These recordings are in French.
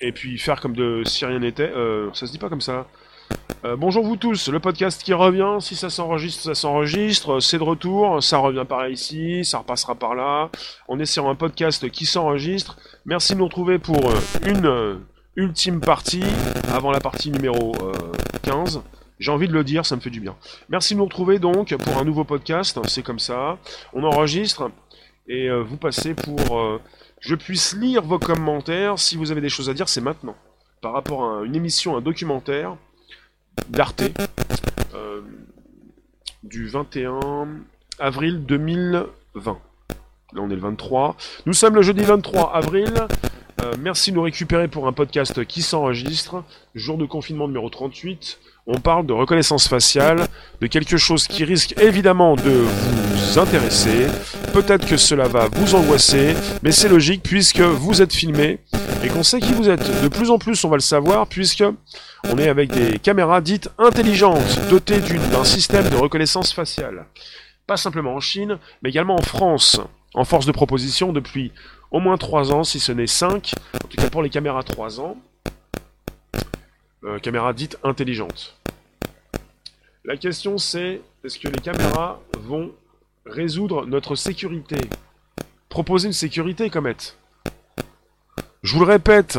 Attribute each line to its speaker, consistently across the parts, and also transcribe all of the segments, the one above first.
Speaker 1: et puis faire comme de si rien n'était. Euh, ça se dit pas comme ça. Euh, bonjour vous tous, le podcast qui revient, si ça s'enregistre, ça s'enregistre, c'est de retour, ça revient par ici, ça repassera par là. On est sur un podcast qui s'enregistre. Merci de nous retrouver pour euh, une euh, ultime partie, avant la partie numéro 15. J'ai envie de le dire, ça me fait du bien. Merci de nous retrouver donc pour un nouveau podcast, c'est comme ça. On enregistre et vous passez pour je puisse lire vos commentaires. Si vous avez des choses à dire, c'est maintenant. Par rapport à une émission, un documentaire d'Arte euh, du 21 avril 2020. Là, on est le 23. Nous sommes le jeudi 23 avril. Euh, merci de nous récupérer pour un podcast qui s'enregistre. Jour de confinement numéro 38 on parle de reconnaissance faciale, de quelque chose qui risque évidemment de intéresser. Peut-être que cela va vous angoisser, mais c'est logique puisque vous êtes filmé et qu'on sait qui vous êtes. De plus en plus, on va le savoir puisque on est avec des caméras dites intelligentes, dotées d'un système de reconnaissance faciale. Pas simplement en Chine, mais également en France, en force de proposition depuis au moins 3 ans, si ce n'est 5, en tout cas pour les caméras 3 ans. Euh, caméras dites intelligentes. La question c'est, est-ce que les caméras vont résoudre notre sécurité Proposer une sécurité, Comet Je vous le répète,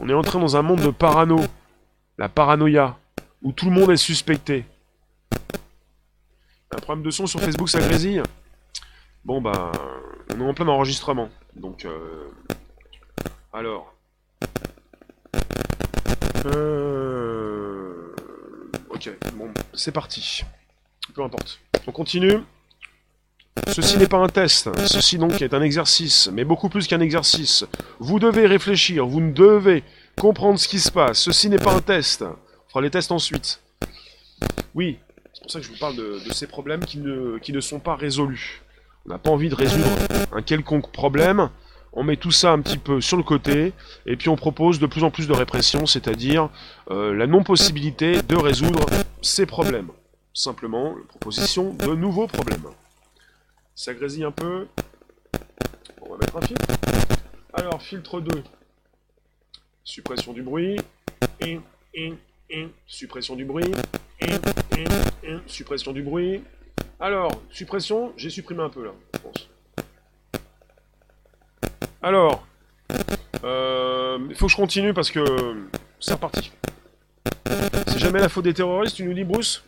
Speaker 1: on est entré dans un monde de parano, la paranoïa, où tout le monde est suspecté. Un problème de son sur Facebook, ça grésille? Bon bah, on est en plein enregistrement, donc... Euh... Alors... Euh... Ok, bon, c'est parti. Peu importe. On continue. Ceci n'est pas un test, ceci donc est un exercice, mais beaucoup plus qu'un exercice. Vous devez réfléchir, vous ne devez comprendre ce qui se passe. Ceci n'est pas un test. On fera les tests ensuite. Oui, c'est pour ça que je vous parle de, ces problèmes qui ne, sont pas résolus. On n'a pas envie de résoudre un quelconque problème, on met tout ça un petit peu sur le côté, et puis on propose de plus en plus de répression, c'est-à-dire euh, la non-possibilité de résoudre ces problèmes. Simplement, la proposition de nouveaux problèmes. Ça grésille un peu. On va mettre un filtre. Alors, filtre 2. Suppression du bruit. suppression du bruit. suppression du bruit. Alors, suppression, j'ai supprimé un peu là, je pense. Alors, euh, il faut que je continue parce que c'est reparti. C'est jamais la faute des terroristes, tu nous dis Bruce?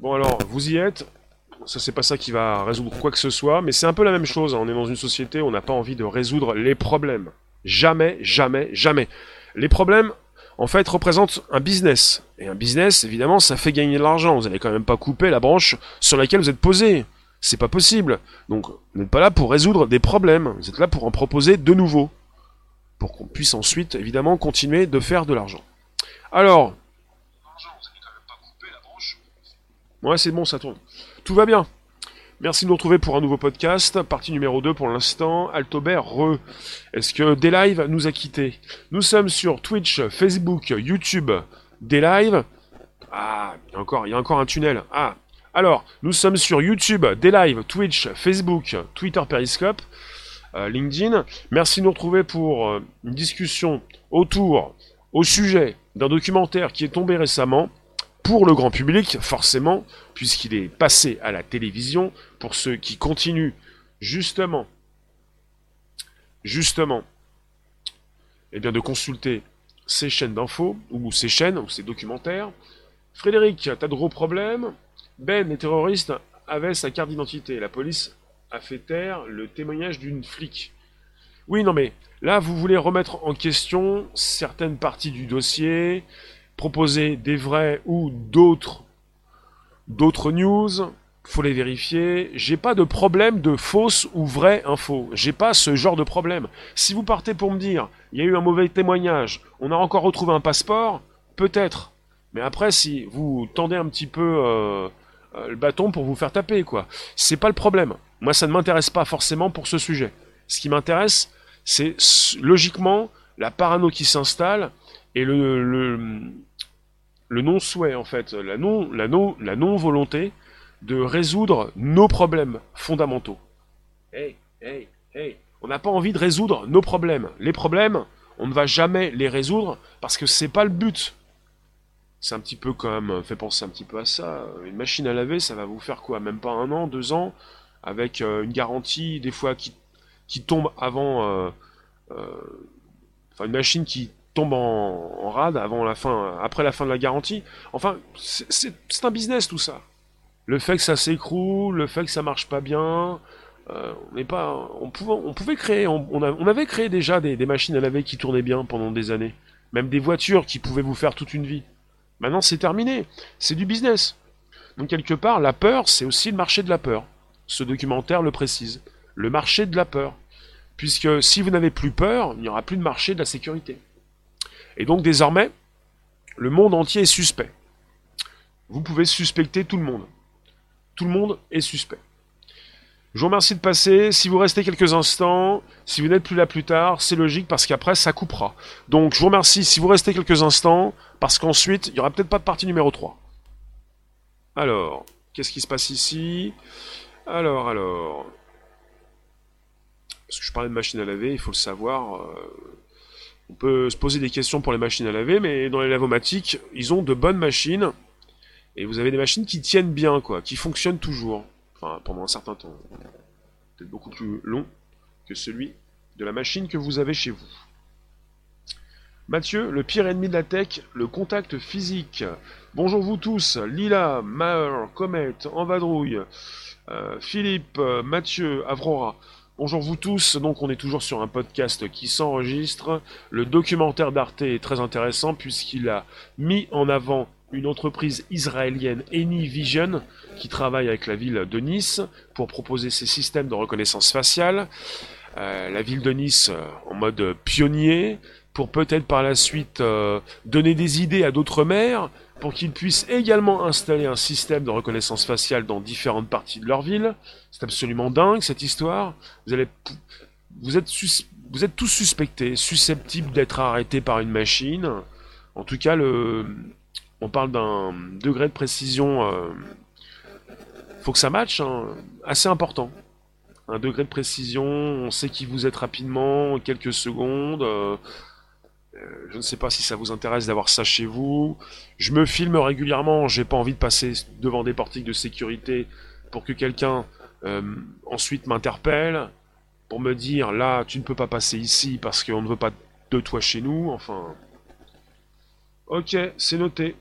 Speaker 1: Bon alors, vous y êtes. Ça c'est pas ça qui va résoudre quoi que ce soit, mais c'est un peu la même chose. On est dans une société où on n'a pas envie de résoudre les problèmes. Jamais, jamais, jamais. Les problèmes, en fait, représentent un business. Et un business, évidemment, ça fait gagner de l'argent. Vous n'allez quand même pas couper la branche sur laquelle vous êtes posé. C'est pas possible. Donc, vous n'êtes pas là pour résoudre des problèmes. Vous êtes là pour en proposer de nouveaux. Pour qu'on puisse ensuite, évidemment, continuer de faire de l'argent. Alors. Ouais, c'est bon, ça tourne. Tout va bien. Merci de nous retrouver pour un nouveau podcast. Partie numéro 2 pour l'instant. Altobert Re. Est-ce que Daylive nous a quittés? Nous sommes sur Twitch, Facebook, YouTube. Daylive. Ah, il y encore, il y a encore un tunnel. Ah, alors, nous sommes sur YouTube, des lives, Twitch, Facebook, Twitter Periscope, euh, LinkedIn. Merci de nous retrouver pour euh, une discussion autour, au sujet d'un documentaire qui est tombé récemment, pour le grand public, forcément, puisqu'il est passé à la télévision, pour ceux qui continuent justement, justement, eh bien, de consulter ces chaînes d'infos, ou ces chaînes, ou ces documentaires. Frédéric, t'as de gros problèmes ben, les terroristes avaient sa carte d'identité. La police a fait taire le témoignage d'une flic. Oui, non mais là, vous voulez remettre en question certaines parties du dossier, proposer des vrais ou d'autres d'autres news, faut les vérifier. J'ai pas de problème de fausse ou vraie info. J'ai pas ce genre de problème. Si vous partez pour me dire, il y a eu un mauvais témoignage, on a encore retrouvé un passeport, peut-être. Mais après, si vous tendez un petit peu euh, euh, le bâton pour vous faire taper, quoi. C'est pas le problème. Moi, ça ne m'intéresse pas forcément pour ce sujet. Ce qui m'intéresse, c'est logiquement la parano qui s'installe et le, le, non-souhait, en fait, la non, la, non, la non-volonté de résoudre nos problèmes fondamentaux. Hey, hey, hey, On n'a pas envie de résoudre nos problèmes. Les problèmes, on ne va jamais les résoudre parce que c'est pas le but. C'est un petit peu comme, fait penser un petit peu à ça. Une machine à laver, ça va vous faire quoi? Même pas un an, deux ans, avec euh, une garantie des fois qui, qui tombe avant. Euh, euh, enfin, une machine qui en, rade avant la fin, après la fin de la garantie. Enfin, c'est un business tout ça. Le fait que ça s'écroule, le fait que ça marche pas bien, on n'est pas, on pouvait, on pouvait créer, on, on, avait créé déjà des, des, machines à laver qui tournaient bien pendant des années, même des voitures qui pouvaient vous faire toute une vie. Maintenant, c'est terminé, c'est du business. Donc quelque part, la peur, c'est aussi le marché de la peur. Ce documentaire le précise, le marché de la peur, puisque si vous n'avez plus peur, il n'y aura plus de marché de la sécurité. Et donc désormais, le monde entier est suspect. Vous pouvez suspecter tout le monde. Tout le monde est suspect. Je vous remercie de passer. Si vous restez quelques instants, si vous n'êtes plus là plus tard, c'est logique parce qu'après ça coupera. Donc je vous remercie si vous restez quelques instants parce qu'ensuite il n'y aura peut-être pas de partie numéro 3. Alors, qu'est-ce qui se passe ici? Alors, alors. Parce que je parlais de machines à laver, il faut le savoir. Euh, on peut se poser des questions pour les machines à laver, mais dans les lavomatiques, ils ont de bonnes machines. Et vous avez des machines qui tiennent bien, quoi, qui fonctionnent toujours. Enfin, pendant un certain temps. Peut-être beaucoup plus long que celui de la machine que vous avez chez vous. Mathieu, le pire ennemi de la tech, le contact physique. Bonjour vous tous, Lila, Maher, Comet, Envadrouille, euh, Philippe, Mathieu, Avrora. Bonjour vous tous, donc on est toujours sur un podcast qui s'enregistre. Le documentaire d'Arte est très intéressant puisqu'il a mis en avant une entreprise israélienne AnyVision qui travaille avec la ville de Nice pour proposer ses systèmes de reconnaissance faciale. Euh, la ville de Nice euh, en mode pionnier pour peut-être par la suite euh, donner des idées à d'autres maires pour qu'ils puissent également installer un système de reconnaissance faciale dans différentes parties de leur ville. C'est absolument dingue cette histoire. Vous êtes, tous suspectés, susceptibles d'être arrêtés par une machine. En tout cas, on parle d'un degré de précision. Euh, faut que ça matche, hein, assez important. Un degré de précision, on sait qui vous êtes rapidement, en quelques secondes. Euh, je ne sais pas si ça vous intéresse d'avoir ça chez vous. Je me filme régulièrement, j'ai pas envie de passer devant des portiques de sécurité pour que quelqu'un euh, ensuite m'interpelle pour me dire là tu ne peux pas passer ici parce qu'on ne veut pas de toi chez nous. Enfin. Ok, c'est noté.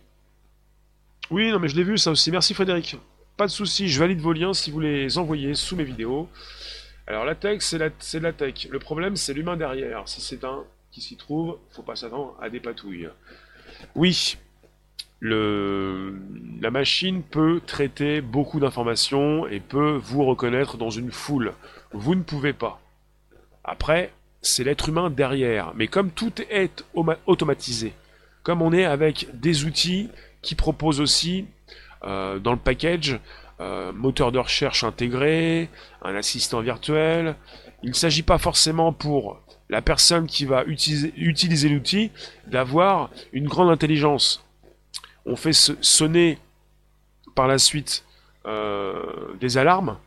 Speaker 1: Oui, non mais je l'ai vu ça aussi. Merci Frédéric. Pas de souci, je valide vos liens si vous les envoyez sous mes vidéos. Alors la tech, c'est de la tech. Le problème, c'est l'humain derrière. Si c'est un s'y trouve, faut pas s'attendre à des patouilles. Oui, le, la machine peut traiter beaucoup d'informations et peut vous reconnaître dans une foule. Vous ne pouvez pas. Après, c'est l'être humain derrière. Mais comme tout est automatisé, comme on est avec des outils qui proposent aussi euh, dans le package euh, moteur de recherche intégré, un assistant virtuel, il ne s'agit pas forcément pour la personne qui va utiliser, l'outil d'avoir une grande intelligence. On fait sonner par la suite euh, des alarmes,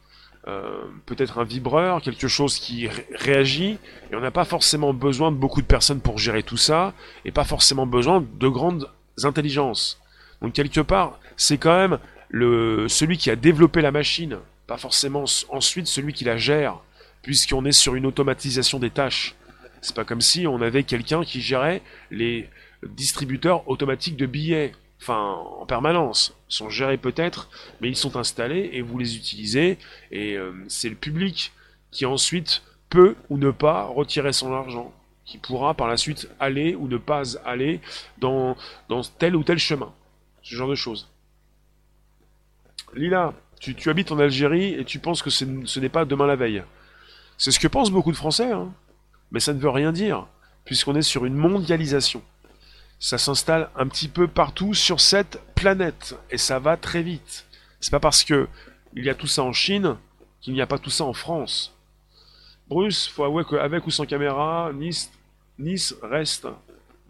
Speaker 1: euh, peut-être un vibreur, quelque chose qui réagit, et on n'a pas forcément besoin de beaucoup de personnes pour gérer tout ça, et pas forcément besoin de grandes intelligences. Donc quelque part, c'est quand même celui qui a développé la machine, pas forcément ensuite celui qui la gère, puisqu'on est sur une automatisation des tâches. C'est pas comme si on avait quelqu'un qui gérait les distributeurs automatiques de billets, enfin en permanence. Ils sont gérés peut-être, mais ils sont installés et vous les utilisez, et euh, c'est le public qui ensuite peut ou ne pas retirer son argent, qui pourra par la suite aller ou ne pas aller dans, dans tel ou tel chemin. Ce genre de choses. Lila, tu, habites en Algérie et tu penses que ce n'est pas demain la veille. C'est ce que pensent beaucoup de Français. Hein mais ça ne veut rien dire, puisqu'on est sur une mondialisation. Ça s'installe un petit peu partout sur cette planète, et ça va très vite. C'est pas parce que il y a tout ça en Chine qu'il n'y a pas tout ça en France. Bruce, faut avouer qu'avec ou sans caméra, Nice, nice reste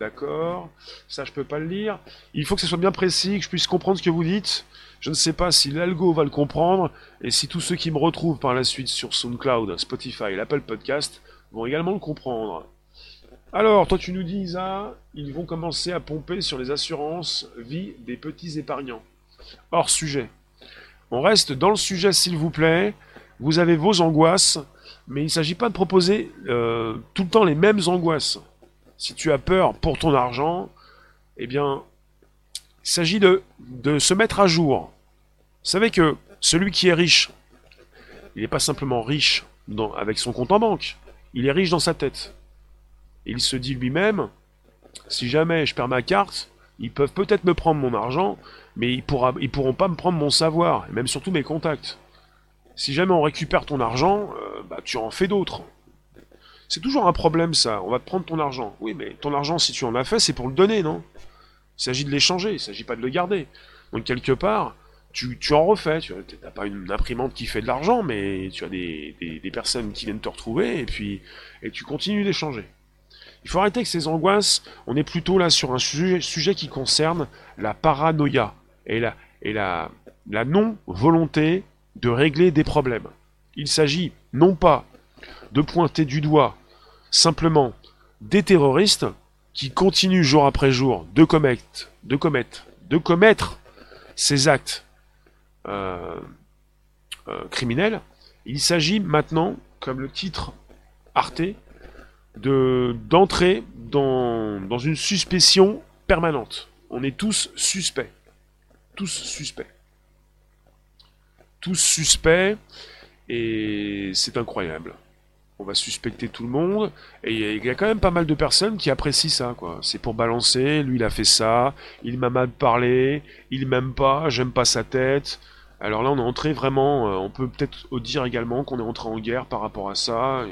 Speaker 1: D'accord. Ça, je peux pas le lire. Il faut que ce soit bien précis, que je puisse comprendre ce que vous dites. Je ne sais pas si l'algo va le comprendre et si tous ceux qui me retrouvent par la suite sur SoundCloud, Spotify l'Apple Podcast vont également le comprendre. Alors, toi, tu nous dis, Isa, ils vont commencer à pomper sur les assurances vie des petits épargnants. Hors sujet. On reste dans le sujet, s'il vous plaît. Vous avez vos angoisses, mais il ne s'agit pas de proposer euh, tout le temps les mêmes angoisses si tu as peur pour ton argent, eh bien, il s'agit de, de se mettre à jour. Vous savez que celui qui est riche, il n'est pas simplement riche dans, avec son compte en banque, il est riche dans sa tête. il se dit lui-même, si jamais je perds ma carte, ils peuvent peut-être me prendre mon argent, mais ils, pourra, pourront pas me prendre mon savoir, et même surtout mes contacts. Si jamais on récupère ton argent, euh, bah, tu en fais d'autres. C'est toujours un problème ça, on va te prendre ton argent. Oui, mais ton argent, si tu en as fait, c'est pour le donner, non? Il s'agit de l'échanger, il s'agit pas de le garder. Donc quelque part, tu, en refais, tu n'as pas une imprimante qui fait de l'argent, mais tu as des, personnes qui viennent te retrouver, et puis et tu continues d'échanger. Il faut arrêter que ces angoisses, on est plutôt là sur un sujet, qui concerne la paranoïa et la, et la, la non-volonté de régler des problèmes. Il s'agit non pas de pointer du doigt simplement des terroristes qui continuent jour après jour de commettre, de commettre, de commettre ces actes euh, euh, criminels. Il s'agit maintenant, comme le titre Arte, de d'entrer dans, dans une suspicion permanente. On est tous suspects. Tous suspects. Tous suspects. Et c'est incroyable on va suspecter tout le monde. Et il y a quand même pas mal de personnes qui apprécient ça. C'est pour balancer, lui il a fait ça, il m'a mal parlé, il m'aime pas, j'aime pas sa tête. Alors là on est entré vraiment, euh, on peut peut-être dire également qu'on est entré en guerre par rapport à ça.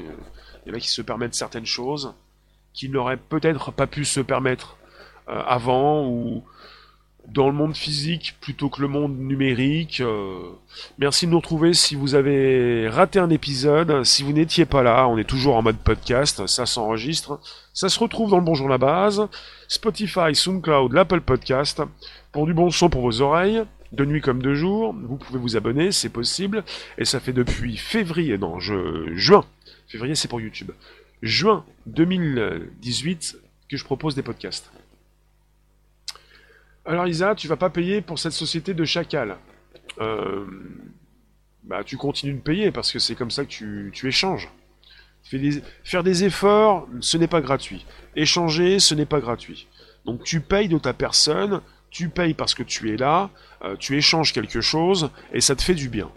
Speaker 1: Il y en a qui se permettent certaines choses qu'ils n'auraient peut-être pas pu se permettre euh, avant ou dans le monde physique plutôt que le monde numérique. Euh, merci de nous retrouver si vous avez raté un épisode. Si vous n'étiez pas là, on est toujours en mode podcast, ça s'enregistre. Ça se retrouve dans le Bonjour la base, Spotify, SoundCloud, l'Apple Podcast. Pour du bon son pour vos oreilles, de nuit comme de jour, vous pouvez vous abonner, c'est possible. Et ça fait depuis février, non, je, juin. Février c'est pour YouTube. Juin 2018 que je propose des podcasts. Alors Isa, tu vas pas payer pour cette société de chacal. Euh, bah, tu continues de payer parce que c'est comme ça que tu, échanges. faire des efforts, ce n'est pas gratuit. Échanger, ce n'est pas gratuit. Donc tu payes de ta personne, tu payes parce que tu es là, euh, tu échanges quelque chose et ça te fait du bien.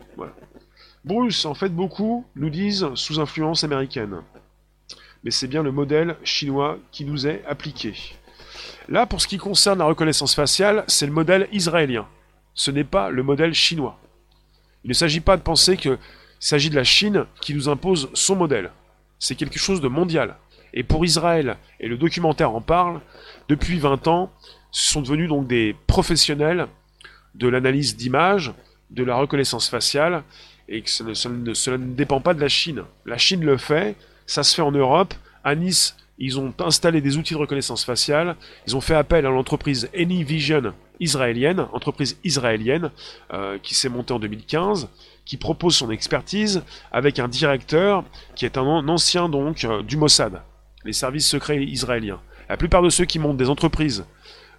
Speaker 1: Bruce, en fait, beaucoup nous disent sous influence américaine. Mais c'est bien le modèle chinois qui nous est appliqué. Là, pour ce qui concerne la reconnaissance faciale, c'est le modèle israélien. Ce n'est pas le modèle chinois. Il ne s'agit pas de penser qu'il s'agit de la Chine qui nous impose son modèle. C'est quelque chose de mondial. Et pour Israël, et le documentaire en parle, depuis 20 ans, ce sont devenus donc des professionnels de l'analyse d'images, de la reconnaissance faciale, et que cela ne dépend pas de la Chine. La Chine le fait, ça se fait en Europe. À Nice, ils ont installé des outils de reconnaissance faciale, ils ont fait appel à l'entreprise AnyVision israélienne, entreprise israélienne euh, qui s'est montée en 2015, qui propose son expertise avec un directeur qui est un ancien donc euh, du Mossad, les services secrets israéliens. La plupart de ceux qui montent des entreprises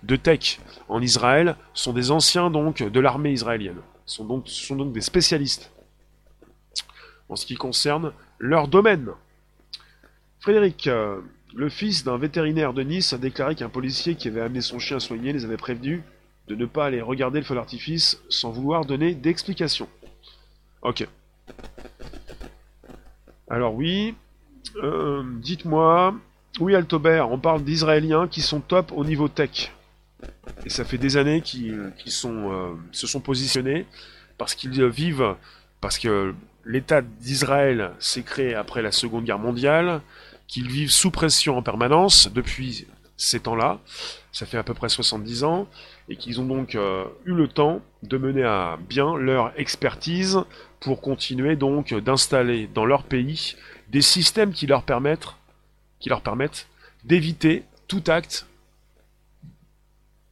Speaker 1: de tech en Israël sont des anciens donc de l'armée israélienne, sont donc, sont donc des spécialistes en ce qui concerne leur domaine. Frédéric, euh, le fils d'un vétérinaire de Nice a déclaré qu'un policier qui avait amené son chien soigner les avait prévenus de ne pas aller regarder le feu d'artifice sans vouloir donner d'explication. Ok. Alors oui, euh, dites-moi, oui Altobert, on parle d'Israéliens qui sont top au niveau tech. Et ça fait des années qu'ils euh, se sont positionnés parce qu'ils vivent, parce que l'État d'Israël s'est créé après la Seconde Guerre mondiale, qu'ils vivent sous pression en permanence depuis ces temps-là, ça fait à peu près 70 ans, et qu'ils ont donc euh, eu le temps de mener à bien leur expertise pour continuer donc d'installer dans leur pays des systèmes qui leur permettent, qui leur permettent d'éviter tout acte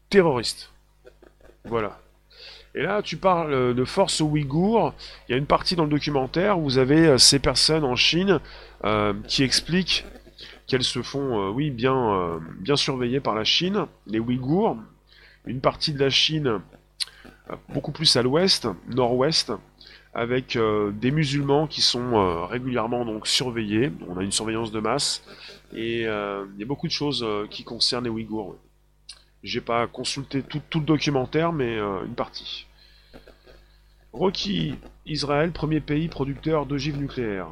Speaker 1: terroristes. Voilà. Et là, tu parles de force ouïghour. Il y a une partie dans le documentaire où vous avez ces personnes en Chine qui expliquent qu'elles se font, oui, bien, bien surveiller par la Chine, les Ouïghours. Une partie de la Chine beaucoup plus à l'ouest, nord-ouest, avec euh, des musulmans qui sont euh, régulièrement donc surveillés. On a une surveillance de masse et euh, il y a beaucoup de choses qui concernent les Ouïghours. J'ai pas consulté tout, le documentaire, mais une partie. Rocky, Israël, premier pays producteur d'ogives nucléaires.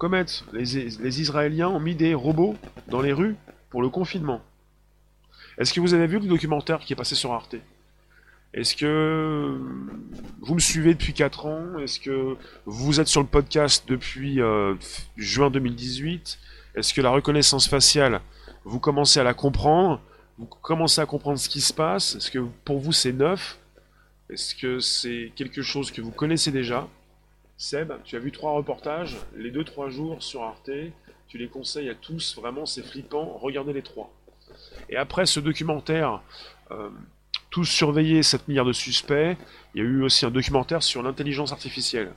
Speaker 1: Comet, les, les Israéliens ont mis des robots dans les rues pour le confinement. Est-ce que vous avez vu le documentaire qui est passé sur Arte? Est-ce que vous me suivez depuis 4 ans? Est-ce que vous êtes sur le podcast depuis euh, juin 2018 Est-ce que la reconnaissance faciale, vous commencez à la comprendre? Vous commencez à comprendre ce qui se passe? Est-ce que pour vous c'est neuf? Est-ce que c'est quelque chose que vous connaissez déjà? Seb, tu as vu trois reportages, les 2-3 jours sur Arte, tu les conseilles à tous, vraiment c'est flippant, regardez les trois. Et après ce documentaire... Euh, tous surveiller 7 milliards de suspects. Il y a eu aussi un documentaire sur l'intelligence artificielle.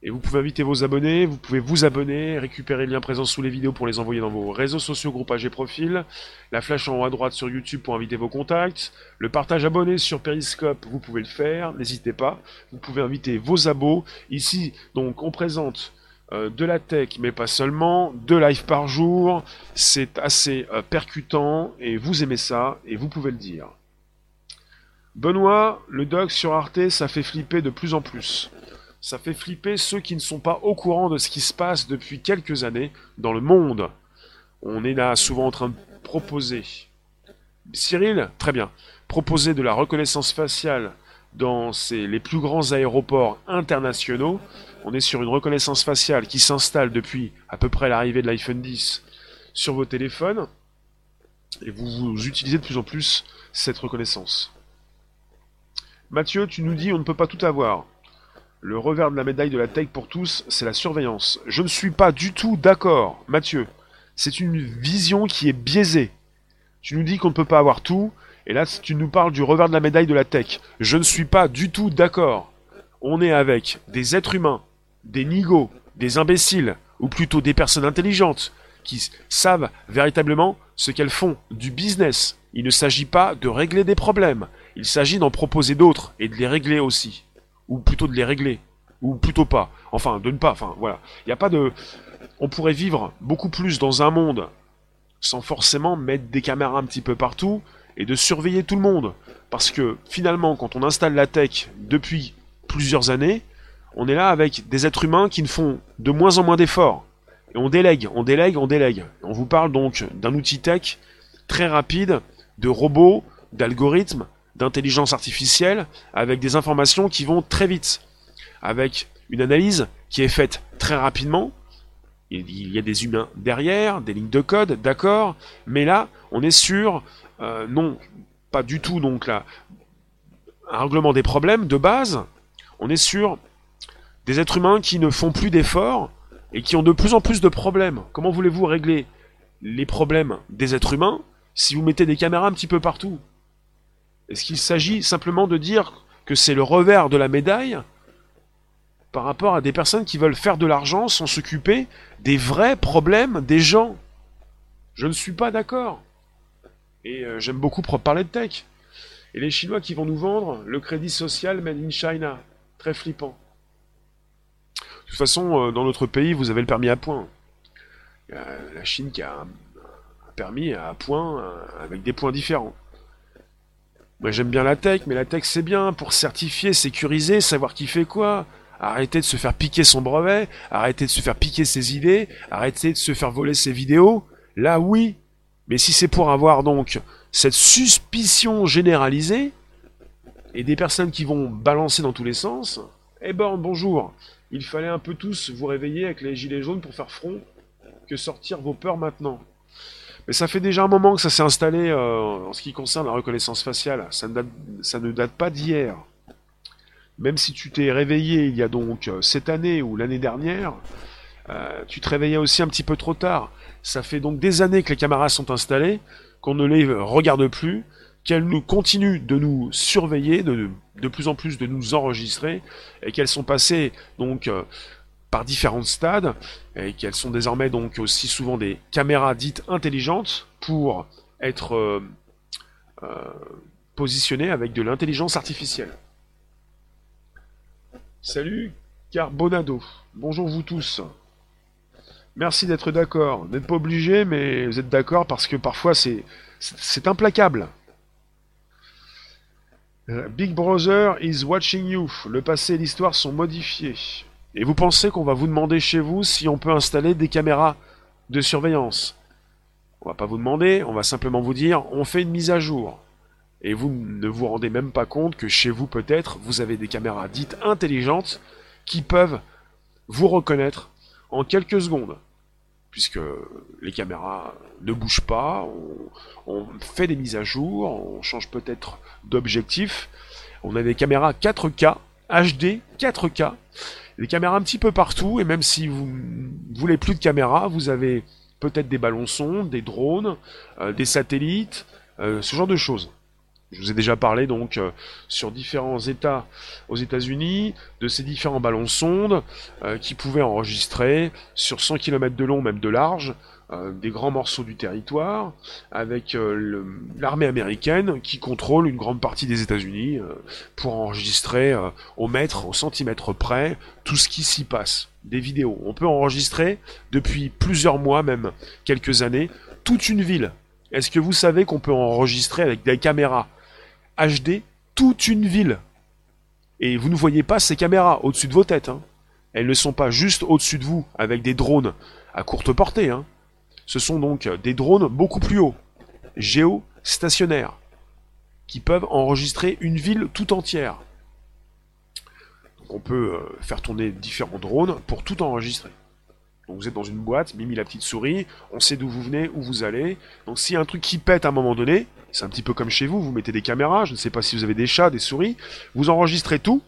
Speaker 1: Et vous pouvez inviter vos abonnés, vous pouvez vous abonner, récupérer le lien présent sous les vidéos pour les envoyer dans vos réseaux sociaux, groupages et profils, la flèche en haut à droite sur YouTube pour inviter vos contacts, le partage abonné sur Periscope, vous pouvez le faire, n'hésitez pas, vous pouvez inviter vos abos. Ici, donc, on présente euh, de la tech, mais pas seulement, deux lives par jour, c'est assez euh, percutant, et vous aimez ça, et vous pouvez le dire. Benoît, le doc sur Arte, ça fait flipper de plus en plus. Ça fait flipper ceux qui ne sont pas au courant de ce qui se passe depuis quelques années dans le monde. On est là souvent en train de proposer. Cyril, très bien. Proposer de la reconnaissance faciale dans les plus grands aéroports internationaux, on est sur une reconnaissance faciale qui s'installe depuis à peu près l'arrivée de l'iPhone 10 sur vos téléphones, et vous, vous, utilisez de plus en plus cette reconnaissance. Mathieu, tu nous dis on ne peut pas tout avoir. Le revers de la médaille de la tech pour tous, c'est la surveillance. Je ne suis pas du tout d'accord, Mathieu. C'est une vision qui est biaisée. Tu nous dis qu'on ne peut pas avoir tout, et là tu nous parles du revers de la médaille de la tech. Je ne suis pas du tout d'accord. On est avec des êtres humains des nigauds, des imbéciles, ou plutôt des personnes intelligentes, qui savent véritablement ce qu'elles font, du business. Il ne s'agit pas de régler des problèmes, il s'agit d'en proposer d'autres et de les régler aussi. Ou plutôt de les régler. Ou plutôt pas. Enfin, de ne pas. Enfin, voilà. Il n'y a pas de. On pourrait vivre beaucoup plus dans un monde sans forcément mettre des caméras un petit peu partout et de surveiller tout le monde. Parce que finalement, quand on installe la tech depuis plusieurs années, on est là avec des êtres humains qui ne font de moins en moins d'efforts. Et on délègue, on délègue, on délègue. On vous parle donc d'un outil tech très rapide, de robots, d'algorithmes, d'intelligence artificielle, avec des informations qui vont très vite, avec une analyse qui est faite très rapidement. Il y a des humains derrière, des lignes de code, d'accord, mais là, on est sur, euh, non, pas du tout donc là, un règlement des problèmes de base, on est sur des êtres humains qui ne font plus d'efforts et qui ont de plus en plus de problèmes. Comment voulez-vous régler les problèmes des êtres humains si vous mettez des caméras un petit peu partout? Est-ce qu'il s'agit simplement de dire que c'est le revers de la médaille par rapport à des personnes qui veulent faire de l'argent sans s'occuper des vrais problèmes des gens? Je ne suis pas d'accord. Et euh, j'aime beaucoup parler de tech. Et les Chinois qui vont nous vendre le crédit social made in China. Très flippant. De toute façon, euh, dans notre pays, vous avez le permis à point. la Chine qui a un, permis à point euh, avec des points différents. Moi j'aime bien la tech, mais la tech c'est bien pour certifier, sécuriser, savoir qui fait quoi. Arrêter de se faire piquer son brevet, arrêter de se faire piquer ses idées, arrêter de se faire voler ses vidéos. Là oui. Mais si c'est pour avoir donc cette suspicion généralisée, et des personnes qui vont balancer dans tous les sens, eh ben bonjour il fallait un peu tous vous réveiller avec les gilets jaunes pour faire front que sortir vos peurs maintenant. Mais ça fait déjà un moment que ça s'est installé euh, en ce qui concerne la reconnaissance faciale. Ça ne date, pas d'hier. Même si tu t'es réveillé il y a donc euh, cette année ou l'année dernière, Euh, tu te réveillais aussi un petit peu trop tard. Ça fait donc des années que les caméras sont installées, qu'on ne les regarde plus, qu'elles nous continuent de nous surveiller, de, plus en plus de nous enregistrer, et qu'elles sont passées donc par différents stades, et qu'elles sont désormais donc aussi souvent des caméras dites intelligentes pour être euh, euh, positionnées avec de l'intelligence artificielle. Salut Carbonado, bonjour vous tous. Merci d'être d'accord. Vous n'êtes pas obligé, mais vous êtes d'accord parce que parfois c'est c'est implacable. Euh, Big Brother is watching you. Le passé et l'histoire sont modifiés. Et vous pensez qu'on va vous demander chez vous si on peut installer des caméras de surveillance? On va pas vous demander, on va simplement vous dire on fait une mise à jour. Et vous ne vous rendez même pas compte que chez vous peut-être vous avez des caméras dites intelligentes qui peuvent vous reconnaître en quelques secondes puisque les caméras ne bougent pas, on, fait des mises à jour, on change peut-être d'objectif. On a des caméras 4K, HD 4K, des caméras un petit peu partout, et même si vous voulez plus de caméras, vous avez peut-être des ballons sondes, des drones, euh, des satellites, euh, ce genre de choses. Je vous ai déjà parlé donc euh, sur différents États aux États-Unis de ces différents ballons sondes qui pouvaient enregistrer sur 100 km de long, même de large, euh, des grands morceaux du territoire, avec l'armée américaine qui contrôle une grande partie des États-Unis pour enregistrer au mètre, au centimètre près, tout ce qui s'y passe. Des vidéos. On peut enregistrer depuis plusieurs mois, même quelques années, toute une ville. Est-ce que vous savez qu'on peut enregistrer avec des caméras HD toute une ville. Et vous ne voyez pas ces caméras au-dessus de vos têtes. Hein. Elles ne sont pas juste au-dessus de vous avec des drones à courte portée. Hein. Ce sont donc des drones beaucoup plus hauts, géostationnaires, qui peuvent enregistrer une ville tout entière. on peut euh, faire tourner différents drones pour tout enregistrer. Donc vous êtes dans une boîte, Mimi la petite souris, on sait d'où vous venez, où vous allez. Donc s'il y a un truc qui pète à un moment donné, c'est un petit peu comme chez vous, vous mettez des caméras, je ne sais pas si vous avez des chats, des souris, vous enregistrez tout,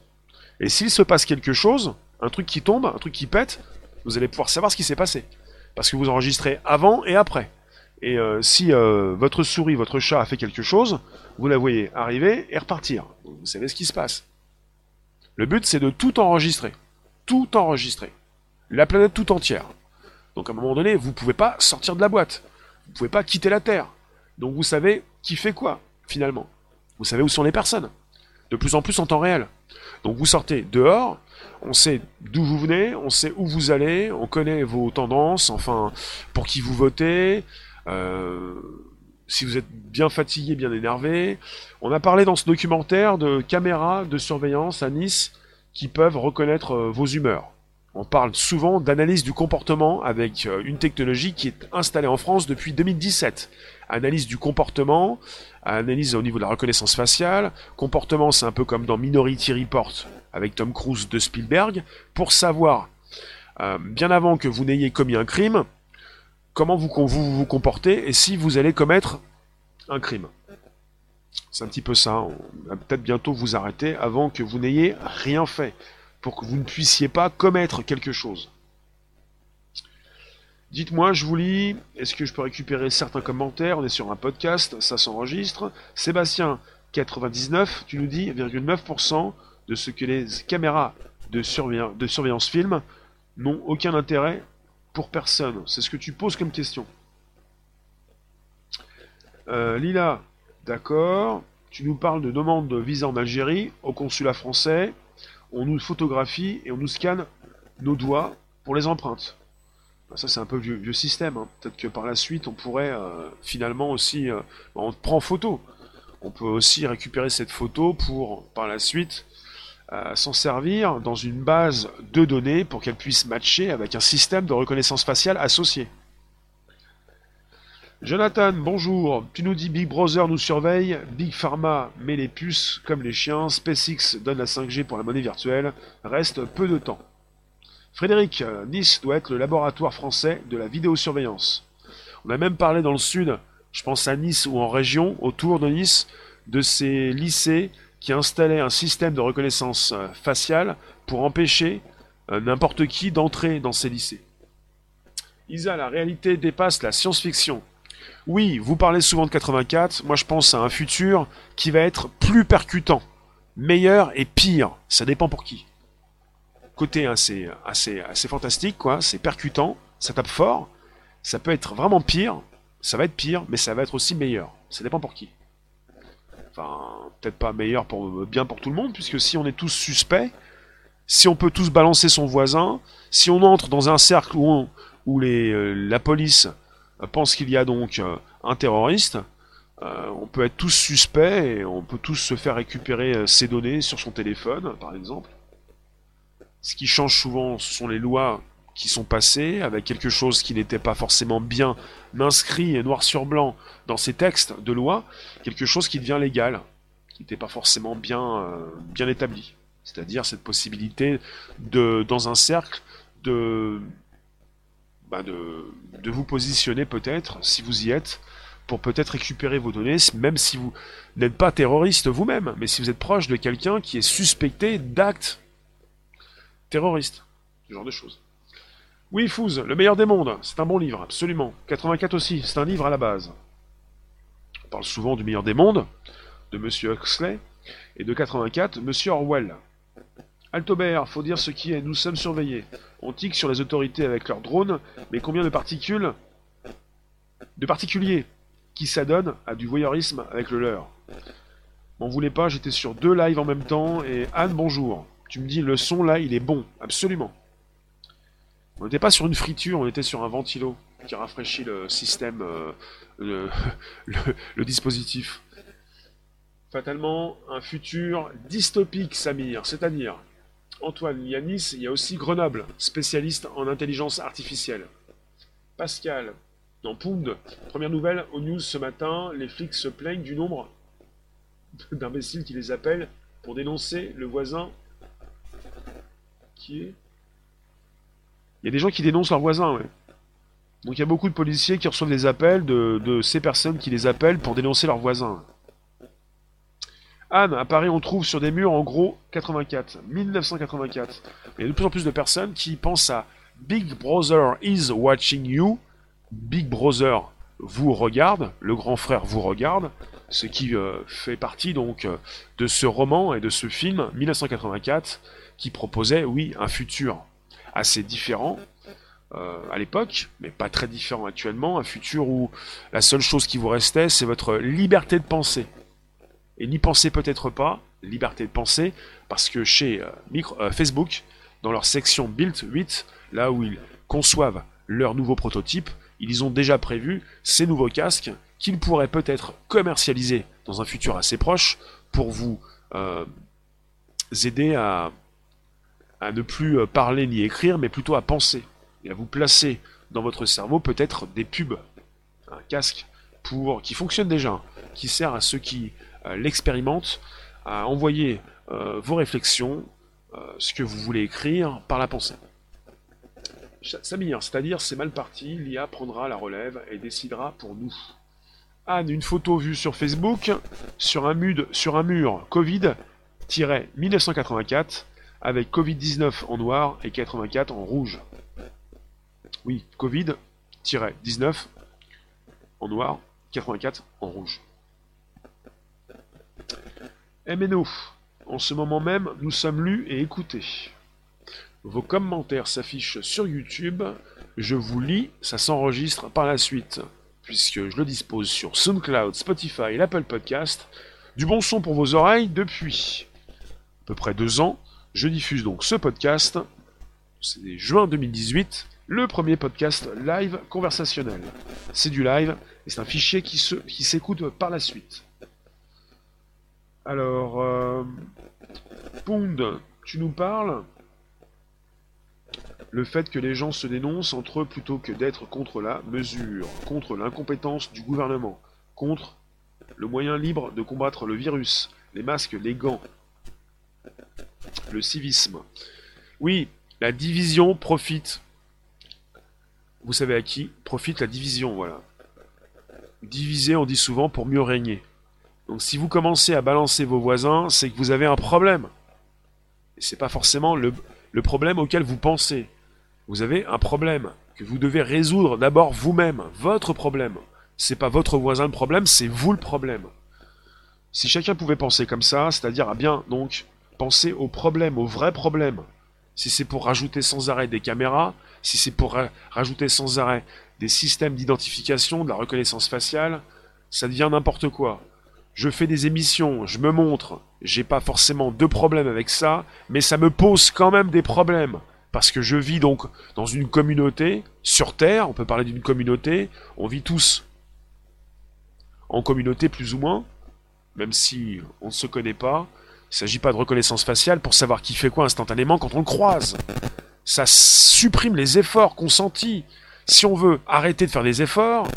Speaker 1: et s'il se passe quelque chose, un truc qui tombe, un truc qui pète, vous allez pouvoir savoir ce qui s'est passé. Parce que vous enregistrez avant et après. Et euh, si euh, votre souris, votre chat a fait quelque chose, vous la voyez arriver et repartir. Vous savez ce qui se passe. Le but, c'est de tout enregistrer. Tout enregistrer la planète tout entière. Donc à un moment donné, vous ne pouvez pas sortir de la boîte. Vous ne pouvez pas quitter la Terre. Donc vous savez qui fait quoi, finalement. Vous savez où sont les personnes. De plus en plus en temps réel. Donc vous sortez dehors, on sait d'où vous venez, on sait où vous allez, on connaît vos tendances, enfin, pour qui vous votez, euh, si vous êtes bien fatigué, bien énervé. On a parlé dans ce documentaire de caméras de surveillance à Nice qui peuvent reconnaître euh, vos humeurs. On parle souvent d'analyse du comportement avec euh, une technologie qui est installée en France depuis 2017. Analyse du comportement, analyse au niveau de la reconnaissance faciale. Comportement, c'est un peu comme dans Minority Report avec Tom Cruise de Spielberg, pour savoir, euh, bien avant que vous n'ayez commis un crime, comment vous, vous vous comportez et si vous allez commettre un crime. C'est un petit peu ça. On va peut-être bientôt vous arrêter avant que vous n'ayez rien fait pour que vous ne puissiez pas commettre quelque chose. Dites-moi, je vous lis, est-ce que je peux récupérer certains commentaires? On est sur un podcast, ça s'enregistre. Sébastien, 99, tu nous dis 9% de ce que les caméras de, de surveillance film n'ont aucun intérêt pour personne. C'est ce que tu poses comme question. Euh, Lila, d'accord. Tu nous parles de demande de visa en Algérie au consulat français on nous photographie et on nous scanne nos doigts pour les empreintes. Ben, ça c'est un peu vieux, système. Hein. Peut-être que par la suite on pourrait euh, finalement aussi, euh, ben, on prend photo. On peut aussi récupérer cette photo pour par la suite euh, s'en servir dans une base de données pour qu'elle puisse matcher avec un système de reconnaissance faciale associé. Jonathan, bonjour. Tu nous dis Big Brother nous surveille, Big Pharma met les puces comme les chiens, SpaceX donne la 5G pour la monnaie virtuelle, reste peu de temps. Frédéric, Nice doit être le laboratoire français de la vidéosurveillance. On a même parlé dans le sud, je pense à Nice ou en région, autour de Nice, de ces lycées qui installaient un système de reconnaissance euh, faciale pour empêcher euh, n'importe qui d'entrer dans ces lycées. Isa, la réalité dépasse la science-fiction. Oui, vous parlez souvent de 84, moi je pense à un futur qui va être plus percutant, meilleur et pire, ça dépend pour qui. Côté assez, assez, assez fantastique, quoi, c'est percutant, ça tape fort, ça peut être vraiment pire, ça va être pire, mais ça va être aussi meilleur, ça dépend pour qui. Enfin, peut-être pas meilleur pour bien pour tout le monde, puisque si on est tous suspects, si on peut tous balancer son voisin, si on entre dans un cercle où, où euh, la police pense qu'il y a donc euh, un terroriste, euh, on peut être tous suspects et on peut tous se faire récupérer ses données sur son téléphone, par exemple. Ce qui change souvent, ce sont les lois qui sont passées, avec quelque chose qui n'était pas forcément bien inscrit et noir sur blanc dans ces textes de loi, quelque chose qui devient légal, qui n'était pas forcément bien, bien établi. C'est-à-dire cette possibilité de, dans un cercle, de, bah, de, vous positionner peut-être, si vous y êtes, pour peut-être récupérer vos données, même si vous n'êtes pas terroriste vous-même, mais si vous êtes proche de quelqu'un qui est suspecté d'actes terroristes. Ce genre de choses. Oui, Fouz, Le meilleur des mondes, c'est un bon livre, absolument. 84 aussi, c'est un livre à la base. On parle souvent du meilleur des mondes, de Monsieur Huxley, et de 84, Monsieur Orwell. Altobert, faut dire ce qui est, nous sommes surveillés. On tique sur les autorités avec leurs drones, mais combien de particules? De particuliers qui s'adonnent à du voyeurisme avec le leur. M'en voulez pas, j'étais sur deux lives en même temps, et Anne, bonjour. Tu me dis, le son là, il est bon, absolument. On n'était pas sur une friture, on était sur un ventilo qui rafraîchit le système, euh, le, le dispositif. Fatalement, un futur dystopique, Samir, c'est-à-dire Antoine Yanis, il y a aussi Grenoble, spécialiste en intelligence artificielle. Pascal, dans Pound, première nouvelle aux news ce matin, les flics se plaignent du nombre d'imbéciles qui les appellent pour dénoncer le voisin qui est... Il y a des gens qui dénoncent leur voisin, ouais. Donc il y a beaucoup de policiers qui reçoivent des appels de, de ces personnes qui les appellent pour dénoncer leur voisin. Anne, à Paris, on trouve sur des murs en gros 84, 1984. Il y a de plus en plus de personnes qui pensent à Big Brother is watching you. Big Brother vous regarde, le grand frère vous regarde, ce qui euh, fait partie donc euh, de ce roman et de ce film 1984 qui proposait, oui, un futur assez différent euh, à l'époque, mais pas très différent actuellement, un futur où la seule chose qui vous restait, c'est votre liberté de penser et n'y pensez peut-être pas, liberté de penser, parce que chez euh, euh, Facebook, dans leur section Build 8, là où ils conçoivent leur nouveau prototype, ils ont déjà prévu ces nouveaux casques qu'ils pourraient peut-être commercialiser dans un futur assez proche pour vous euh, aider à, à ne plus parler ni écrire, mais plutôt à penser et à vous placer dans votre cerveau peut-être des pubs, un casque pour qui fonctionne déjà, qui sert à ceux qui l'expérimente, à envoyer euh, vos réflexions, euh, ce que vous voulez écrire, par la pensée. Samir, c'est-à-dire c'est mal parti, l'IA prendra la relève et décidera pour nous. Anne, une photo vue sur Facebook, sur un, sur un mur Covid-1984, avec Covid-19 en noir et 84 en rouge. Oui, Covid-19 en noir, 84 en rouge. MNO, en ce moment même, nous sommes lus et écoutés. Vos commentaires s'affichent sur YouTube. Je vous lis, ça s'enregistre par la suite, puisque je le dispose sur SoundCloud, Spotify et l'Apple Podcast. Du bon son pour vos oreilles depuis à peu près deux ans. Je diffuse donc ce podcast. C'est juin 2018, le premier podcast live conversationnel. C'est du live et c'est un fichier qui s'écoute qui par la suite. Alors, euh, Pound, tu nous parles le fait que les gens se dénoncent entre eux plutôt que d'être contre la mesure, contre l'incompétence du gouvernement, contre le moyen libre de combattre le virus, les masques, les gants, le civisme. Oui, la division profite. Vous savez à qui? Profite la division, voilà. Diviser, on dit souvent, pour mieux régner. Donc si vous commencez à balancer vos voisins, c'est que vous avez un problème. Et c'est pas forcément le, problème auquel vous pensez. Vous avez un problème que vous devez résoudre d'abord vous-même, votre problème. C'est pas votre voisin le problème, c'est vous le problème. Si chacun pouvait penser comme ça, c'est-à-dire à bien donc penser au problème, au vrai problème. Si c'est pour rajouter sans arrêt des caméras, si c'est pour rajouter sans arrêt des systèmes d'identification, de la reconnaissance faciale, ça devient n'importe quoi. Je fais des émissions, je me montre, j'ai pas forcément de problème avec ça, mais ça me pose quand même des problèmes. Parce que je vis donc dans une communauté, sur Terre, on peut parler d'une communauté, on vit tous en communauté plus ou moins, même si on ne se connaît pas. Il ne s'agit pas de reconnaissance faciale pour savoir qui fait quoi instantanément quand on le croise. Ça supprime les efforts consentis. Si on veut arrêter de faire des efforts,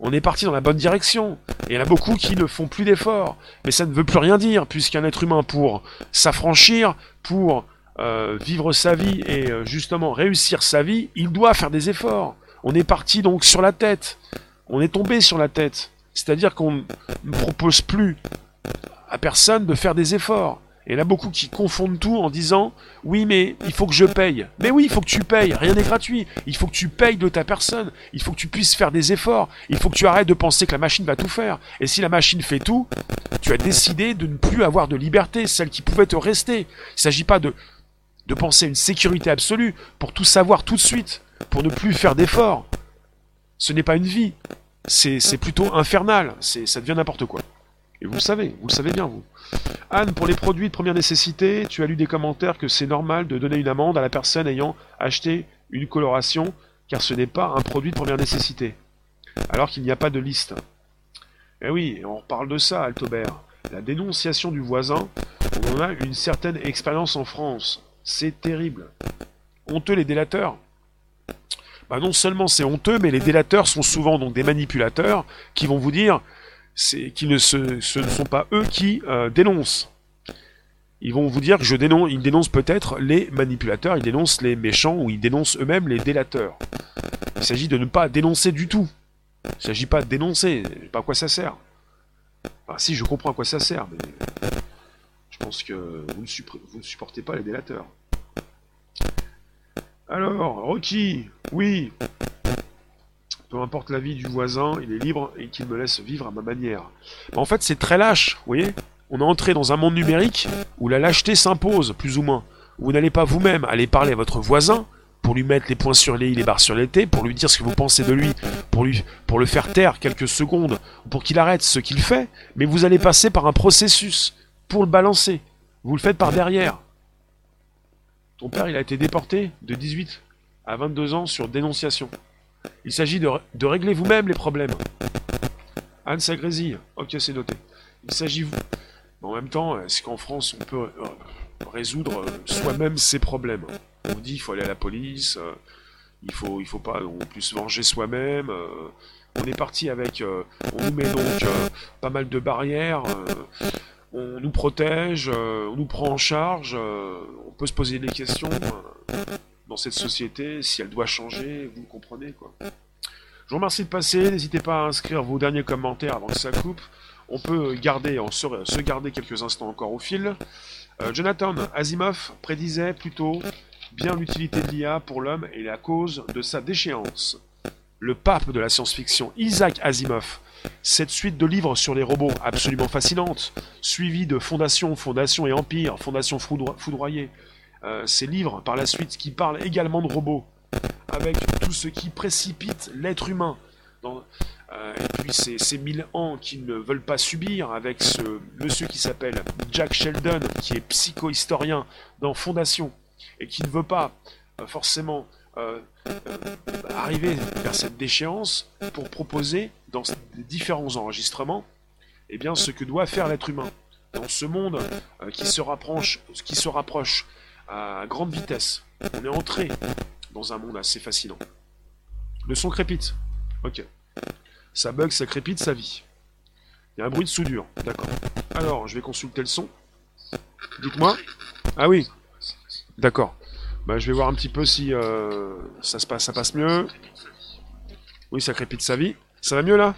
Speaker 1: on est parti dans la bonne direction. Et il y en a beaucoup qui ne font plus d'efforts. Mais ça ne veut plus rien dire, puisqu'un être humain, pour s'affranchir, pour euh, vivre sa vie et euh, justement réussir sa vie, il doit faire des efforts. On est parti donc sur la tête. On est tombé sur la tête. C'est-à-dire qu'on ne propose plus à personne de faire des efforts. Et il y en a beaucoup qui confondent tout en disant oui mais il faut que je paye. Mais oui, il faut que tu payes, rien n'est gratuit. Il faut que tu payes de ta personne, il faut que tu puisses faire des efforts, il faut que tu arrêtes de penser que la machine va tout faire. Et si la machine fait tout, tu as décidé de ne plus avoir de liberté, celle qui pouvait te rester. Il ne s'agit pas de, de penser à une sécurité absolue pour tout savoir tout de suite, pour ne plus faire d'efforts. Ce n'est pas une vie, c'est plutôt infernal, ça devient n'importe quoi. Et vous le savez, vous le savez bien, vous. Anne, pour les produits de première nécessité, tu as lu des commentaires que c'est normal de donner une amende à la personne ayant acheté une coloration, car ce n'est pas un produit de première nécessité. Alors qu'il n'y a pas de liste. Eh oui, on reparle de ça, Altobert. La dénonciation du voisin, on en a une certaine expérience en France. C'est terrible. Honteux les délateurs. Bah non seulement c'est honteux, mais les délateurs sont souvent donc des manipulateurs qui vont vous dire qu'ils ne ce, ce, ne sont pas eux qui euh, dénoncent. Ils vont vous dire que je dénonce, ils dénoncent peut-être les manipulateurs, ils dénoncent les méchants ou ils dénoncent eux-mêmes les délateurs. Il s'agit de ne pas dénoncer du tout. Il ne s'agit pas de dénoncer, pas à quoi ça sert. Enfin, si, je comprends à quoi ça sert, mais je pense que vous ne, vous ne supportez pas les délateurs. Alors, Rocky, oui. Peu importe la vie du voisin, il est libre et qu'il me laisse vivre à ma manière. En fait, c'est très lâche, vous voyez On est entré dans un monde numérique où la lâcheté s'impose, plus ou moins. Vous n'allez pas vous-même aller parler à votre voisin pour lui mettre les points sur les i, les barres sur les t, pour lui dire ce que vous pensez de lui, pour, lui, pour le faire taire quelques secondes, pour qu'il arrête ce qu'il fait, mais vous allez passer par un processus pour le balancer. Vous le faites par derrière. Ton père, il a été déporté de 18 à 22 ans sur dénonciation. Il s'agit de, régler vous-même les problèmes. Anne Sagrésille. Ok, c'est noté. Il s'agit... En même temps, est-ce qu'en France, on peut euh, résoudre euh, soi-même ses problèmes? On dit qu'il faut aller à la police, euh, il faut, faut pas plus se venger soi-même. on est parti avec... on nous met donc pas mal de barrières on nous protège, on nous prend en charge, on peut se poser des questions dans cette société, si elle doit changer, vous comprenez quoi. Je vous remercie de passer, n'hésitez pas à inscrire vos derniers commentaires avant que ça coupe. On peut garder, on se, se garder quelques instants encore au fil. Jonathan Asimov prédisait plutôt bien l'utilité de l'IA pour l'homme et la cause de sa déchéance. Le pape de la science-fiction, Isaac Asimov, cette suite de livres sur les robots absolument fascinante, suivie de Fondation, Fondation et Empire, Fondation foudroyée. Euh, ces livres, par la suite, qui parlent également de robots, avec tout ce qui précipite l'être humain. Euh, et puis ces, ces mille ans qui ne veulent pas subir, avec ce monsieur qui s'appelle Jack Sheldon, qui est psychohistorien dans Fondation, et qui ne veut pas euh, forcément arriver vers cette déchéance pour proposer dans différents enregistrements eh bien, ce que doit faire l'être humain dans ce monde euh, qui, se rapproche, qui se rapproche à grande vitesse. On est entré dans un monde assez fascinant. Le son crépite. Ok. Ça bug, ça crépite, ça vit. Il y a un bruit de soudure. D'accord. Alors, je vais consulter le son. Dites-moi. Ah oui. D'accord. Bah, je vais voir un petit peu si euh, ça, se passe, ça passe mieux. Oui, ça crépite sa vie. Ça va mieux là?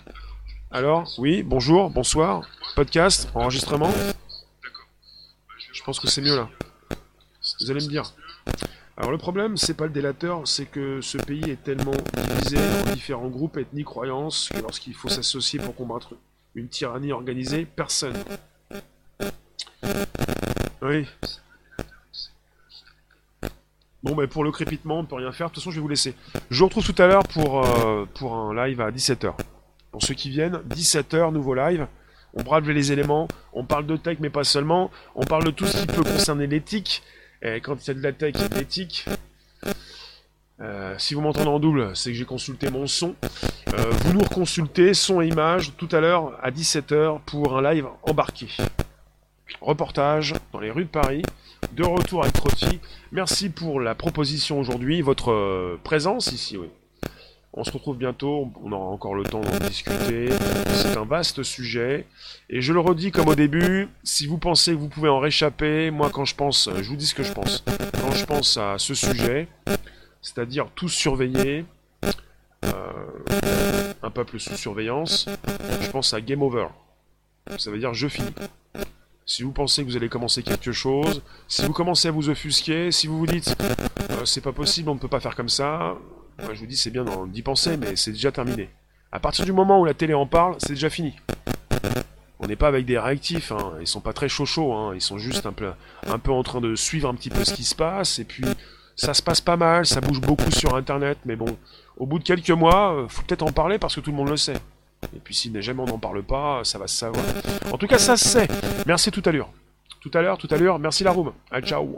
Speaker 1: Alors, oui, bonjour, bonsoir, podcast, enregistrement. Je pense que c'est mieux là. Vous allez me dire. Alors le problème, c'est pas le délateur, c'est que ce pays est tellement divisé en différents groupes, ethniques, croyances, que lorsqu'il faut s'associer pour combattre une tyrannie organisée, personne. Oui. Bon, ben pour le crépitement, on peut rien faire. De toute façon, je vais vous laisser. Je vous retrouve tout à l'heure pour, euh, pour un live à 17h. Pour ceux qui viennent, 17h, nouveau live. On brave les éléments, on parle de tech, mais pas seulement. On parle de tout ce qui peut concerner l'éthique. Et quand il y a de la tech, a de l'éthique. Euh, si vous m'entendez en double, c'est que j'ai consulté mon son. Euh, vous nous reconsultez, son et image, tout à l'heure à 17h pour un live embarqué. Reportage dans les rues de Paris. De retour avec Trotti. Merci pour la proposition aujourd'hui, votre euh, présence ici, oui. On se retrouve bientôt, on aura encore le temps d'en discuter. C'est un vaste sujet. Et je le redis comme au début, si vous pensez que vous pouvez en réchapper, moi quand je pense, je vous dis ce que je pense. Quand je pense à ce sujet, c'est-à-dire tous surveiller, euh, un peuple sous surveillance, je pense à game over. Ça veut dire je finis. Si vous pensez que vous allez commencer quelque chose, si vous commencez à vous offusquer, si vous vous dites euh, c'est pas possible, on ne peut pas faire comme ça, moi je vous dis c'est bien d'y penser, mais c'est déjà terminé. À partir du moment où la télé en parle, c'est déjà fini. On n'est pas avec des réactifs, hein. ils sont pas très chauds chauds, hein. ils sont juste un peu, un peu en train de suivre un petit peu ce qui se passe, et puis ça se passe pas mal, ça bouge beaucoup sur internet, mais bon, au bout de quelques mois, euh, faut peut-être en parler parce que tout le monde le sait. Et puis si jamais on n'en parle pas, ça va se savoir. En tout cas, ça se sait. Merci tout à l'heure. Tout à l'heure, tout à l'heure. Merci la room. Ciao.